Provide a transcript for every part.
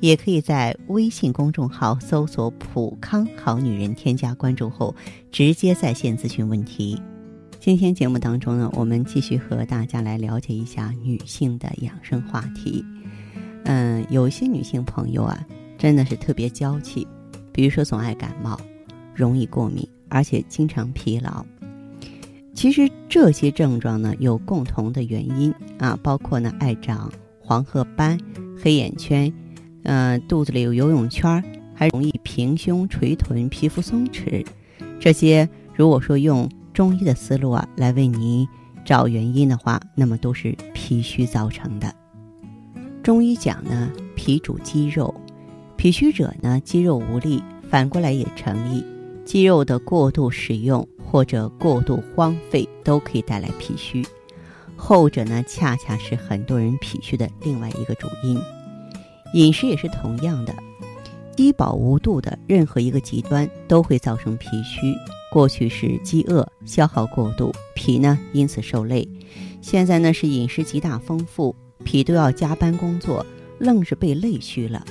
也可以在微信公众号搜索“普康好女人”，添加关注后直接在线咨询问题。今天节目当中呢，我们继续和大家来了解一下女性的养生话题。嗯，有些女性朋友啊，真的是特别娇气。比如说，总爱感冒，容易过敏，而且经常疲劳。其实这些症状呢，有共同的原因啊，包括呢爱长黄褐斑、黑眼圈，呃，肚子里有游泳圈，还容易平胸垂臀、皮肤松弛。这些如果说用中医的思路啊来为您找原因的话，那么都是脾虚造成的。中医讲呢，脾主肌肉。脾虚者呢，肌肉无力，反过来也成立。肌肉的过度使用或者过度荒废，都可以带来脾虚。后者呢，恰恰是很多人脾虚的另外一个主因。饮食也是同样的，低饱无度的任何一个极端都会造成脾虚。过去是饥饿消耗过度，脾呢因此受累；现在呢是饮食极大丰富，脾都要加班工作，愣是被累虚了。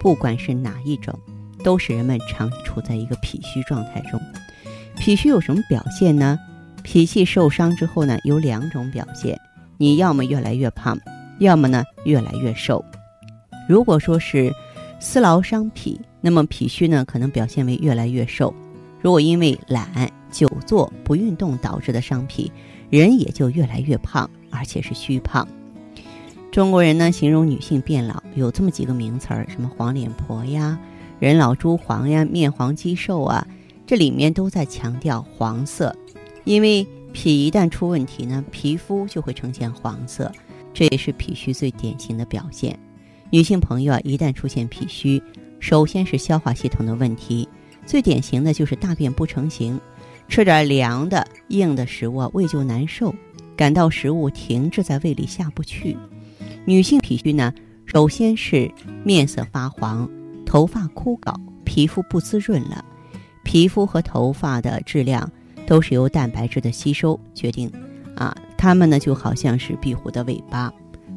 不管是哪一种，都使人们常处在一个脾虚状态中。脾虚有什么表现呢？脾气受伤之后呢，有两种表现：你要么越来越胖，要么呢越来越瘦。如果说是思劳伤脾，那么脾虚呢可能表现为越来越瘦；如果因为懒、久坐、不运动导致的伤脾，人也就越来越胖，而且是虚胖。中国人呢，形容女性变老有这么几个名词儿，什么黄脸婆呀、人老珠黄呀、面黄肌瘦啊，这里面都在强调黄色，因为脾一旦出问题呢，皮肤就会呈现黄色，这也是脾虚最典型的表现。女性朋友啊，一旦出现脾虚，首先是消化系统的问题，最典型的就是大便不成形，吃点凉的、硬的食物啊，胃就难受，感到食物停滞在胃里下不去。女性脾虚呢，首先是面色发黄、头发枯槁、皮肤不滋润了。皮肤和头发的质量都是由蛋白质的吸收决定，啊，它们呢就好像是壁虎的尾巴，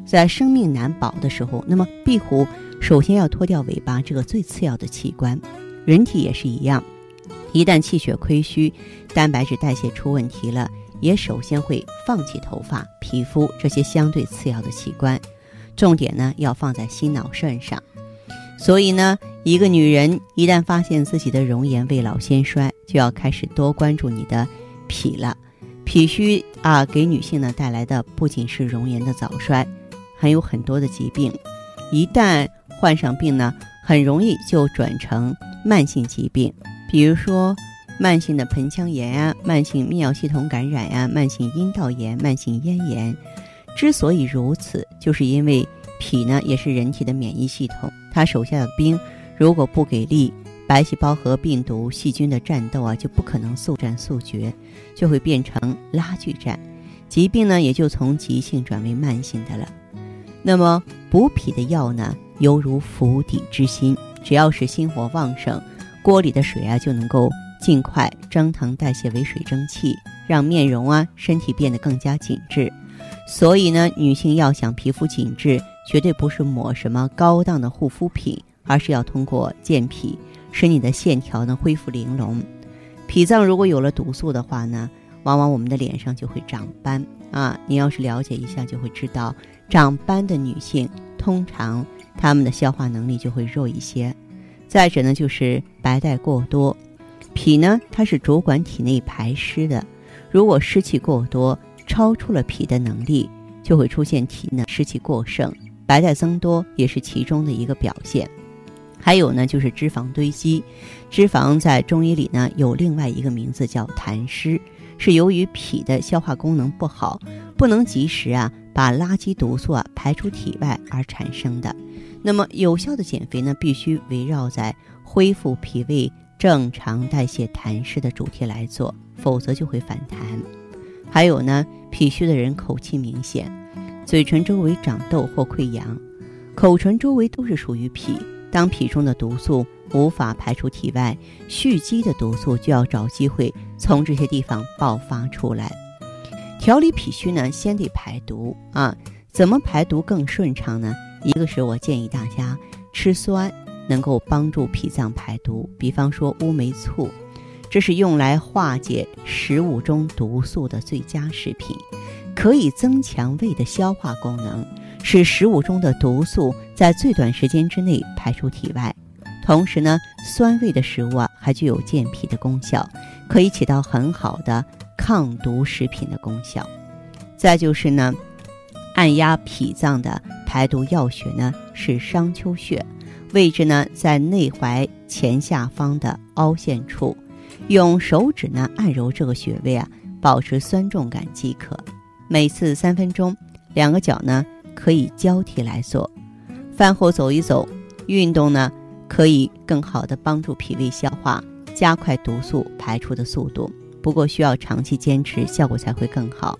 在生命难保的时候，那么壁虎首先要脱掉尾巴这个最次要的器官。人体也是一样，一旦气血亏虚、蛋白质代谢出问题了，也首先会放弃头发、皮肤这些相对次要的器官。重点呢要放在心脑肾上，所以呢，一个女人一旦发现自己的容颜未老先衰，就要开始多关注你的脾了。脾虚啊，给女性呢带来的不仅是容颜的早衰，还有很多的疾病。一旦患上病呢，很容易就转成慢性疾病，比如说慢性的盆腔炎啊、慢性泌尿系统感染呀、慢性阴道炎、慢性咽炎。之所以如此，就是因为脾呢也是人体的免疫系统，它手下的兵如果不给力，白细胞和病毒、细菌的战斗啊就不可能速战速决，就会变成拉锯战，疾病呢也就从急性转为慢性的了。那么补脾的药呢，犹如釜底之薪，只要是心火旺盛，锅里的水啊就能够尽快蒸腾代谢为水蒸气，让面容啊身体变得更加紧致。所以呢，女性要想皮肤紧致，绝对不是抹什么高档的护肤品，而是要通过健脾，使你的线条呢恢复玲珑。脾脏如果有了毒素的话呢，往往我们的脸上就会长斑啊。你要是了解一下，就会知道，长斑的女性通常她们的消化能力就会弱一些。再者呢，就是白带过多，脾呢它是主管体内排湿的，如果湿气过多。超出了脾的能力，就会出现体呢湿气过盛，白带增多也是其中的一个表现。还有呢，就是脂肪堆积。脂肪在中医里呢有另外一个名字叫痰湿，是由于脾的消化功能不好，不能及时啊把垃圾毒素啊排出体外而产生的。那么有效的减肥呢，必须围绕在恢复脾胃正常代谢痰湿的主题来做，否则就会反弹。还有呢，脾虚的人口气明显，嘴唇周围长痘或溃疡，口唇周围都是属于脾。当脾中的毒素无法排出体外，蓄积的毒素就要找机会从这些地方爆发出来。调理脾虚呢，先得排毒啊。怎么排毒更顺畅呢？一个是我建议大家吃酸，能够帮助脾脏排毒。比方说乌梅醋，这是用来化解食物中毒素的最佳食品，可以增强胃的消化功能，使食物中的毒素在最短时间之内排出体外。同时呢，酸味的食物啊，还具有健脾的功效，可以起到很好的抗毒食品的功效。再就是呢。按压脾脏的排毒要穴呢是商丘穴，位置呢在内踝前下方的凹陷处，用手指呢按揉这个穴位啊，保持酸重感即可。每次三分钟，两个脚呢可以交替来做。饭后走一走，运动呢可以更好的帮助脾胃消化，加快毒素排出的速度。不过需要长期坚持，效果才会更好。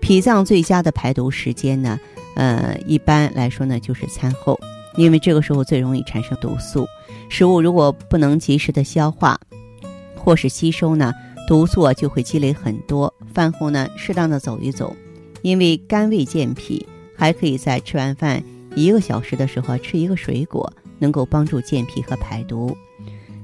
脾脏最佳的排毒时间呢，呃，一般来说呢就是餐后，因为这个时候最容易产生毒素。食物如果不能及时的消化或是吸收呢，毒素就会积累很多。饭后呢，适当的走一走，因为肝胃健脾，还可以在吃完饭一个小时的时候吃一个水果，能够帮助健脾和排毒。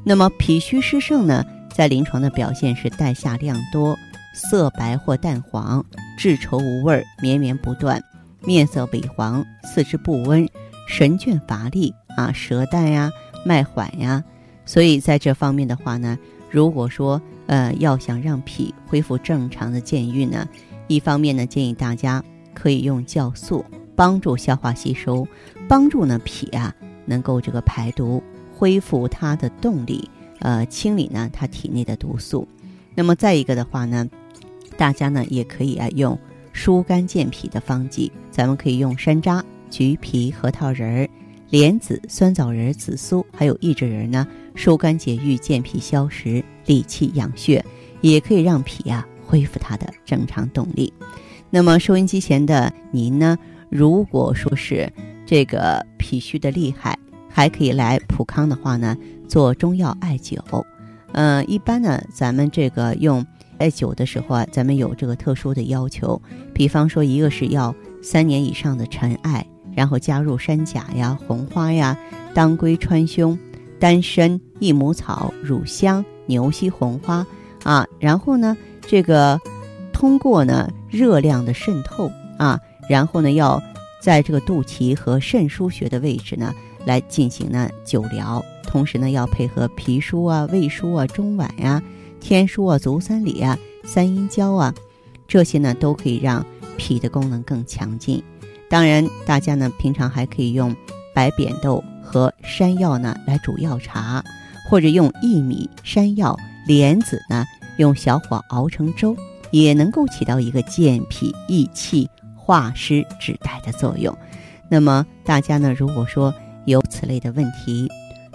那么脾虚湿盛呢，在临床的表现是带下量多。色白或淡黄，质稠无味，绵绵不断，面色萎黄，四肢不温，神倦乏力啊，舌淡呀，脉缓呀。所以在这方面的话呢，如果说呃要想让脾恢复正常的健运呢，一方面呢建议大家可以用酵素帮助消化吸收，帮助呢脾啊能够这个排毒，恢复它的动力，呃清理呢它体内的毒素。那么再一个的话呢。大家呢也可以啊用疏肝健脾的方剂，咱们可以用山楂、橘皮、核桃仁儿、莲子、酸枣仁、紫苏，还有益智仁呢，疏肝解郁、健脾消食、理气养血，也可以让脾啊恢复它的正常动力。那么收音机前的您呢，如果说是这个脾虚的厉害，还可以来普康的话呢，做中药艾灸。嗯，一般呢，咱们这个用。艾灸的时候啊，咱们有这个特殊的要求，比方说，一个是要三年以上的陈艾，然后加入山甲呀、红花呀、当归、川芎、丹参、益母草、乳香、牛膝红花啊，然后呢，这个通过呢热量的渗透啊，然后呢要在这个肚脐和肾腧穴的位置呢来进行呢灸疗，同时呢要配合脾腧啊、胃腧啊、中脘呀。天枢啊、足三里啊、三阴交啊，这些呢都可以让脾的功能更强劲。当然，大家呢平常还可以用白扁豆和山药呢来煮药茶，或者用薏米、山药、莲子呢用小火熬成粥，也能够起到一个健脾益气、化湿止带的作用。那么大家呢，如果说有此类的问题，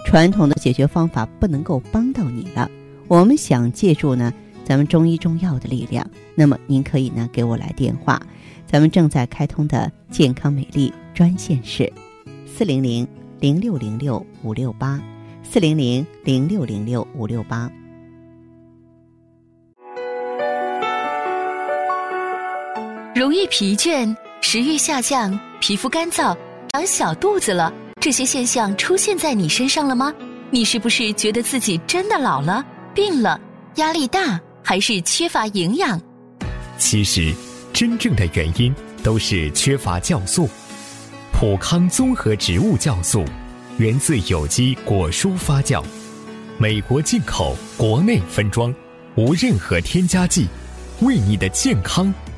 传统的解决方法不能够帮到你了。我们想借助呢，咱们中医中药的力量，那么您可以呢给我来电话，咱们正在开通的健康美丽专线是四零零零六零六五六八四零零零六零六五六八。容易疲倦、食欲下降、皮肤干燥、长小肚子了，这些现象出现在你身上了吗？你是不是觉得自己真的老了？病了，压力大还是缺乏营养？其实，真正的原因都是缺乏酵素。普康综合植物酵素，源自有机果蔬发酵，美国进口，国内分装，无任何添加剂，为你的健康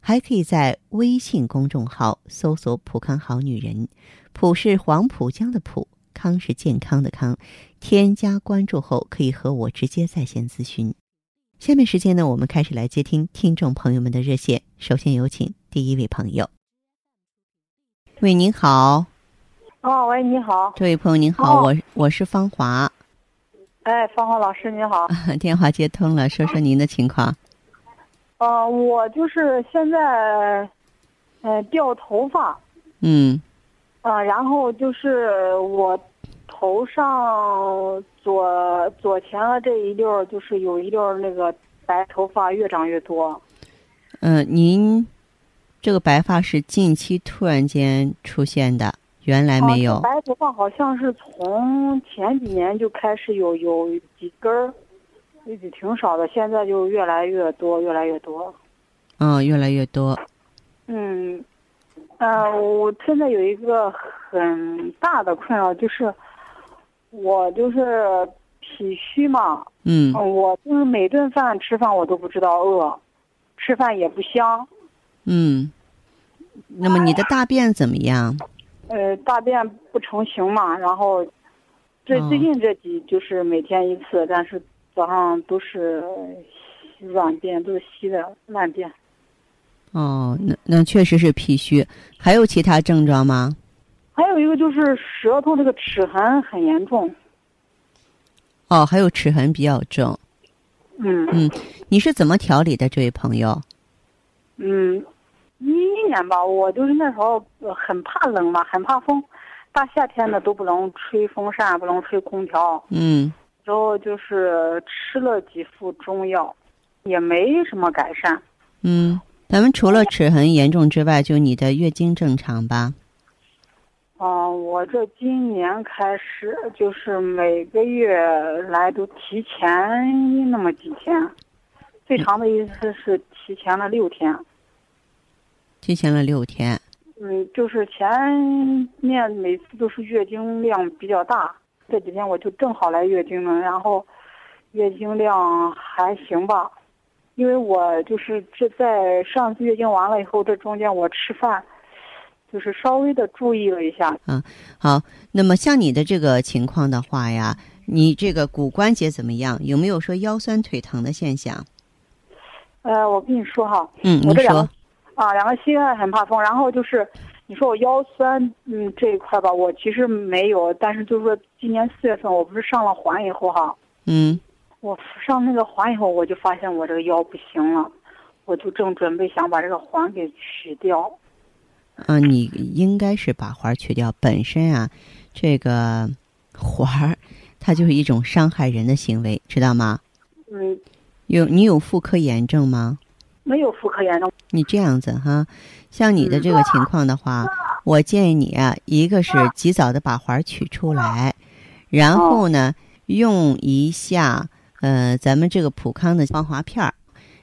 还可以在微信公众号搜索“浦康好女人”，浦是黄浦江的浦，康是健康的康，添加关注后可以和我直接在线咨询。下面时间呢，我们开始来接听听众朋友们的热线。首先有请第一位朋友。喂，您好。哦，喂，你好。这位朋友您好，我我是方华。哎，方华老师您好。电话接通了，说说您的情况。呃，我就是现在，呃，掉头发。嗯。啊，然后就是我。头上左左前额这一溜儿，就是有一溜儿那个白头发越长越多。嗯，您这个白发是近期突然间出现的，原来没有。白头发好像是从前几年就开始有有几根儿，也挺少的，现在就越来越多，越来越多。嗯，越来越多。嗯，呃，我现在有一个很大的困扰就是。我就是脾虚嘛，嗯，我就是每顿饭吃饭我都不知道饿，吃饭也不香，嗯，那么你的大便怎么样？呃，大便不成形嘛，然后，最最近这几就是每天一次，但是早上都是软便，都是稀的烂便。哦，那那确实是脾虚，还有其他症状吗？还有一个就是舌头这个齿痕很严重。哦，还有齿痕比较重。嗯嗯，你是怎么调理的这位朋友？嗯，一一年吧，我就是那时候很怕冷嘛，很怕风，大夏天的都不能吹风扇，不能吹空调。嗯。然后就是吃了几副中药，也没什么改善。嗯，咱们除了齿痕严重之外，就你的月经正常吧？嗯，我这今年开始就是每个月来都提前那么几天，最长的一次是提前了六天。提前了六天。嗯，就是前面每次都是月经量比较大，这几天我就正好来月经了，然后月经量还行吧，因为我就是这在上次月经完了以后，这中间我吃饭。就是稍微的注意了一下。嗯，好。那么像你的这个情况的话呀，你这个骨关节怎么样？有没有说腰酸腿疼的现象？呃，我跟你说哈，嗯，我这两个啊，两个膝盖很怕风。然后就是你说我腰酸，嗯，这一块吧，我其实没有。但是就是说，今年四月份我不是上了环以后哈，嗯，我上那个环以后，我就发现我这个腰不行了，我就正准备想把这个环给取掉。嗯，你应该是把环去掉。本身啊，这个环儿它就是一种伤害人的行为，知道吗？嗯。有你有妇科炎症吗？没有妇科炎症。你这样子哈，像你的这个情况的话，我建议你啊，一个是及早的把环取出来，然后呢，用一下呃咱们这个普康的防滑片儿，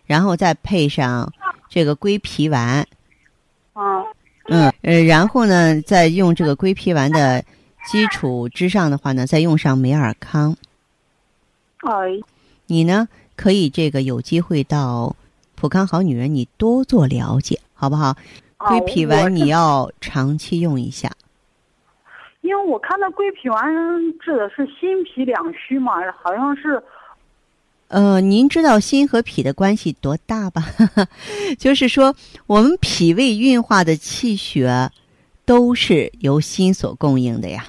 然后再配上这个归脾丸。啊。嗯呃，然后呢，再用这个归脾丸的基础之上的话呢，再用上美尔康。哎，你呢可以这个有机会到普康好女人，你多做了解，好不好？归脾丸你要长期用一下。因为我看到归脾丸治的是心脾两虚嘛，好像是。呃，您知道心和脾的关系多大吧？就是说，我们脾胃运化的气血都是由心所供应的呀。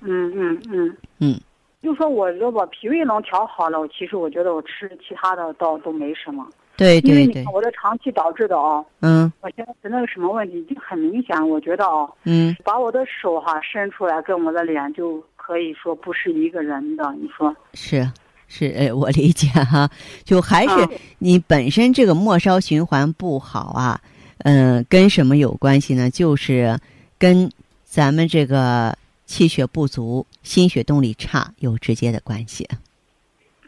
嗯嗯嗯嗯，就说我这把脾胃能调好了，其实我觉得我吃其他的倒都没什么。对对对。我的长期导致的哦。嗯。我现在是那个什么问题，就很明显，我觉得啊。嗯。把我的手哈伸出来，跟我的脸就可以说不是一个人的，你说。是。是，呃，我理解哈，就还是你本身这个末梢循环不好啊，嗯，跟什么有关系呢？就是跟咱们这个气血不足、心血动力差有直接的关系。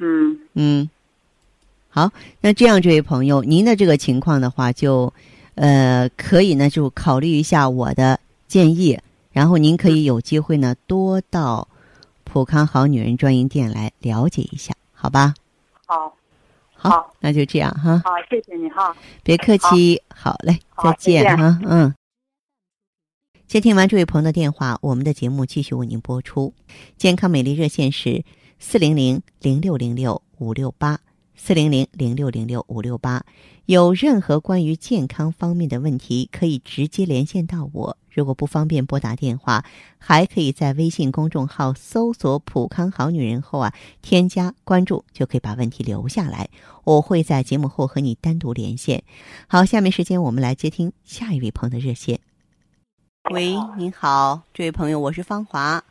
嗯嗯，好，那这样，这位朋友，您的这个情况的话，就呃，可以呢，就考虑一下我的建议，然后您可以有机会呢，多到普康好女人专营店来了解一下，好吧？好，好，好那就这样哈，好，谢谢你哈。别客气，好嘞，好再见再见哈，嗯。接听完这位朋友的电话，我们的节目继续为您播出。健康美丽热线是四零零零六零六五六八四零零零六零六五六八。有任何关于健康方面的问题，可以直接连线到我。如果不方便拨打电话，还可以在微信公众号搜索“普康好女人”后啊，添加关注，就可以把问题留下来。我会在节目后和你单独连线。好，下面时间我们来接听下一位朋友的热线。喂，您好，这位朋友，我是方华。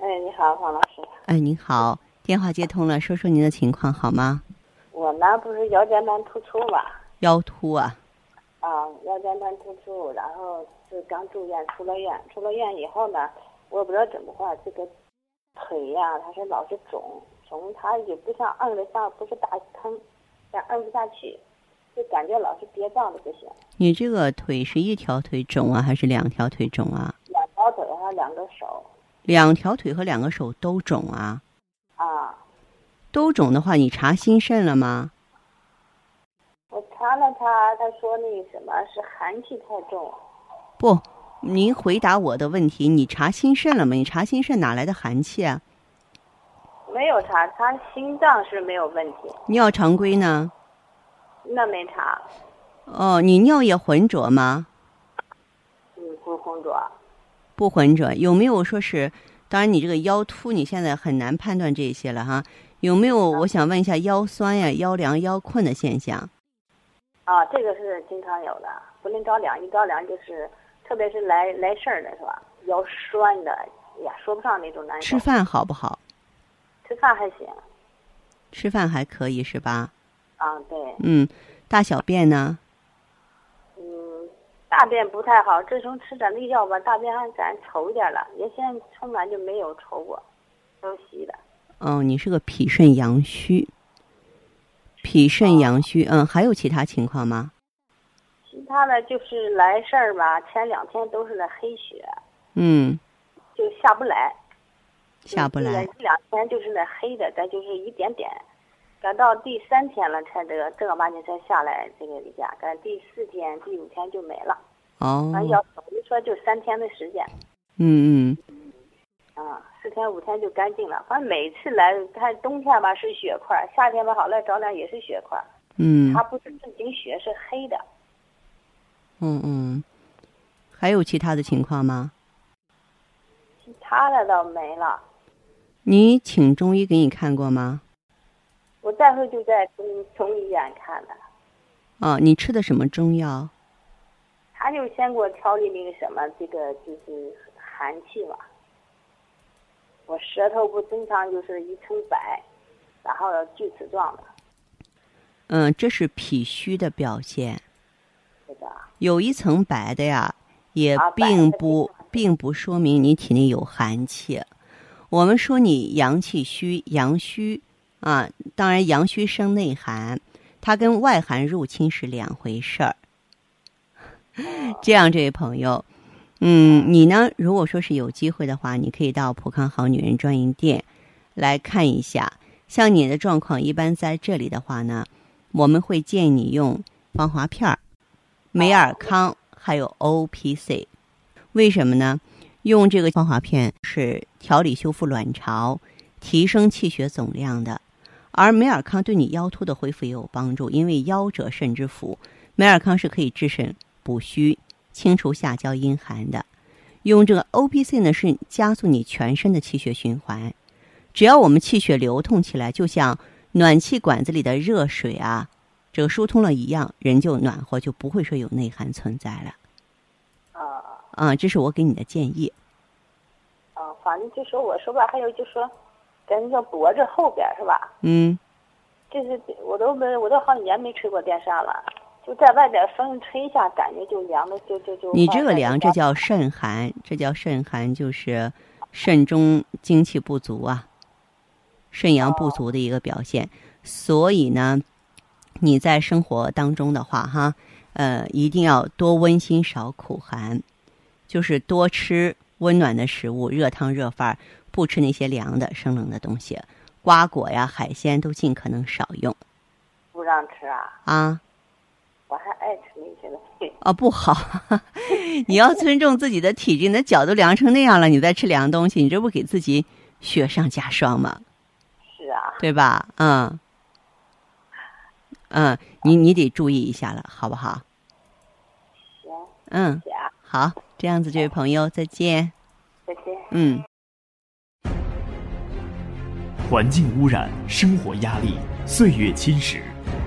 哎，你好，黄老师。哎，您好，电话接通了，说说您的情况好吗？我呢不是腰间盘突出嘛，腰突啊，啊，腰间盘突出，然后是刚住院，出了院，出了院以后呢，我也不知道怎么话，这个腿呀、它是老是肿，肿它也不像按得下，不是大坑，但按不下去，就感觉老是憋胀的不行，你这个腿是一条腿肿啊，还是两条腿肿啊？两条腿还有两个手，两条腿和两个手都肿啊？啊，都肿的话，你查心肾了吗？我查了查，他说那个什么是寒气太重，不，您回答我的问题，你查心肾了吗？你查心肾哪来的寒气啊？没有查，他心脏是没有问题，尿常规呢？那没查，哦，你尿液浑浊吗？嗯，不浑浊。不浑浊，有没有说是？当然，你这个腰突，你现在很难判断这些了哈。有没有？我想问一下，腰酸呀、腰凉、腰困的现象？啊，这个是经常有的，不能着凉，一着凉就是，特别是来来事儿的是吧？腰酸的，哎呀，说不上那种难受。吃饭好不好？吃饭还行，吃饭还可以是吧？啊，对，嗯，大小便呢？嗯，大便不太好，自从吃咱那药吧，大便还咱稠一点了，原先从来就没有稠过，都稀的。哦，你是个脾肾阳虚，脾肾阳虚，嗯，还有其他情况吗？其他的就是来事儿吧，前两天都是那黑血，嗯，就下不来。下不来。这两天就是那黑的，但就是一点点。赶到第三天了，才这个正儿八经才下来这个例假。赶第四天、第五天就没了。哦，反正要等于说就三天的时间，嗯嗯，啊，四天五天就干净了。反正每次来，看冬天吧是血块，夏天吧好来着凉也是血块，嗯它不是正经血，是黑的。嗯嗯，还有其他的情况吗？其他的倒没了。你请中医给你看过吗？我再后就在中中医院看的，哦，你吃的什么中药？他就先给我调理那个什么，这个就是寒气嘛。我舌头不正常，就是一层白，然后锯齿状的，嗯，这是脾虚的表现。是的有一层白的呀，也并不并不说明你体内有寒气。我们说你阳气虚，阳虚啊，当然阳虚生内寒，它跟外寒入侵是两回事儿。这样，这位朋友，嗯，你呢？如果说是有机会的话，你可以到普康好女人专营店来看一下。像你的状况，一般在这里的话呢，我们会建议你用防滑片儿、美尔康还有 O P C。为什么呢？用这个防滑片是调理修复卵巢、提升气血总量的，而美尔康对你腰突的恢复也有帮助，因为腰者肾之府，美尔康是可以治肾补虚、清除下焦阴寒的。用这个 O P C 呢，是加速你全身的气血循环。只要我们气血流通起来，就像暖气管子里的热水啊，这个疏通了一样，人就暖和，就不会说有内寒存在了。啊啊，这是我给你的建议。啊，反正就说我说吧，还有就说，咱那个脖子后边是吧？嗯，就是我都没，我都好几年没吹过电扇了，就在外边风吹一下，感觉就凉的，就就就。你这个凉，这叫肾寒，这叫肾寒，就是肾中精气不足啊，肾阳不足的一个表现。所以呢，你在生活当中的话，哈，呃，一定要多温馨少苦寒，就是多吃温暖的食物，热汤热饭，不不吃那些凉的、生冷的东西，瓜果呀、海鲜都尽可能少用。不让吃啊？啊？我还爱吃那些东西。啊，不好！你要尊重自己的体质，你的脚都凉成那样了，你再吃凉东西，你这不给自己雪上加霜吗？是啊。对吧？嗯。嗯，你你得注意一下了，好不好？行。嗯。好，这样子，这位朋友，再见。再见。嗯。环境污染、生活压力、岁月侵蚀，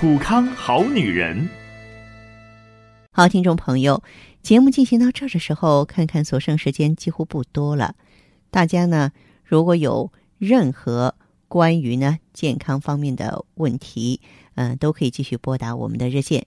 普康好女人。好，听众朋友，节目进行到这儿的时候，看看所剩时间几乎不多了。大家呢，如果有任何关于呢健康方面的问题，嗯、都可以继续拨打我们的热线。